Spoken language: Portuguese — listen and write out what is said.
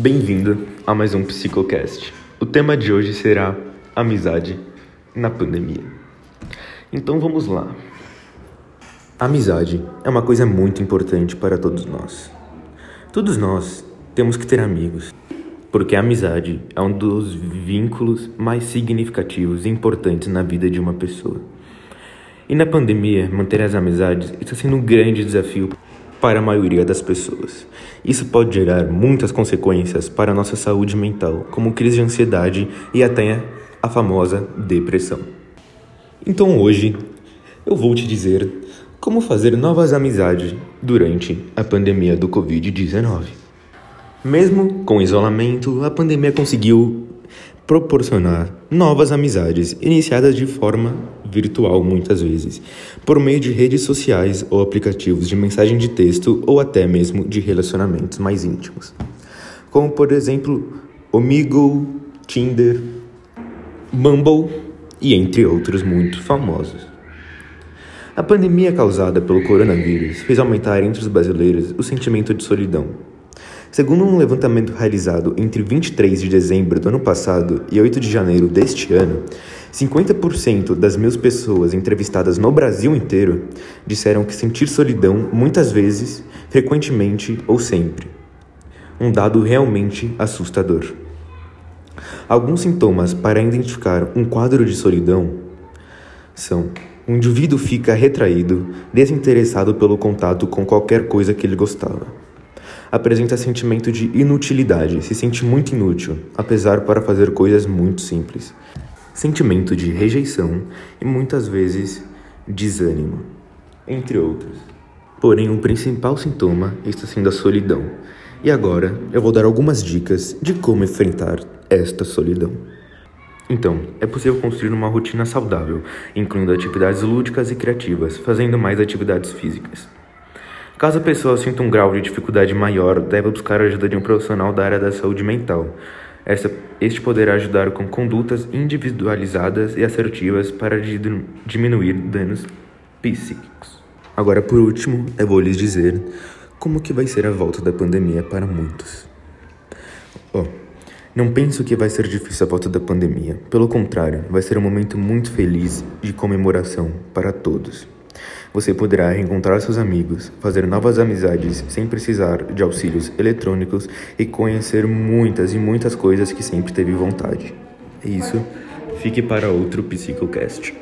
Bem-vindo a mais um Psicocast. O tema de hoje será amizade na pandemia. Então vamos lá. Amizade é uma coisa muito importante para todos nós. Todos nós temos que ter amigos, porque a amizade é um dos vínculos mais significativos e importantes na vida de uma pessoa. E na pandemia, manter as amizades está sendo um grande desafio para a maioria das pessoas. Isso pode gerar muitas consequências para a nossa saúde mental, como crise de ansiedade e até a famosa depressão. Então hoje eu vou te dizer como fazer novas amizades durante a pandemia do Covid-19. Mesmo com isolamento, a pandemia conseguiu proporcionar novas amizades iniciadas de forma virtual muitas vezes, por meio de redes sociais ou aplicativos de mensagem de texto ou até mesmo de relacionamentos mais íntimos, como por exemplo Omigo, Tinder, Mumble e entre outros muito famosos. A pandemia causada pelo coronavírus fez aumentar entre os brasileiros o sentimento de solidão Segundo um levantamento realizado entre 23 de dezembro do ano passado e 8 de janeiro deste ano, 50% das mil pessoas entrevistadas no Brasil inteiro disseram que sentir solidão muitas vezes, frequentemente ou sempre. Um dado realmente assustador. Alguns sintomas para identificar um quadro de solidão são: o indivíduo fica retraído, desinteressado pelo contato com qualquer coisa que ele gostava apresenta sentimento de inutilidade, se sente muito inútil, apesar para fazer coisas muito simples. Sentimento de rejeição e muitas vezes desânimo, entre outros. Porém, o principal sintoma está sendo a solidão. E agora eu vou dar algumas dicas de como enfrentar esta solidão. Então, é possível construir uma rotina saudável, incluindo atividades lúdicas e criativas, fazendo mais atividades físicas. Caso a pessoa sinta um grau de dificuldade maior, deve buscar a ajuda de um profissional da área da saúde mental. Este poderá ajudar com condutas individualizadas e assertivas para diminuir danos psíquicos. Agora, por último, eu vou lhes dizer como que vai ser a volta da pandemia para muitos. Oh, não penso que vai ser difícil a volta da pandemia. Pelo contrário, vai ser um momento muito feliz de comemoração para todos. Você poderá reencontrar seus amigos, fazer novas amizades sem precisar de auxílios eletrônicos e conhecer muitas e muitas coisas que sempre teve vontade. É isso. Fique para outro Psicocast.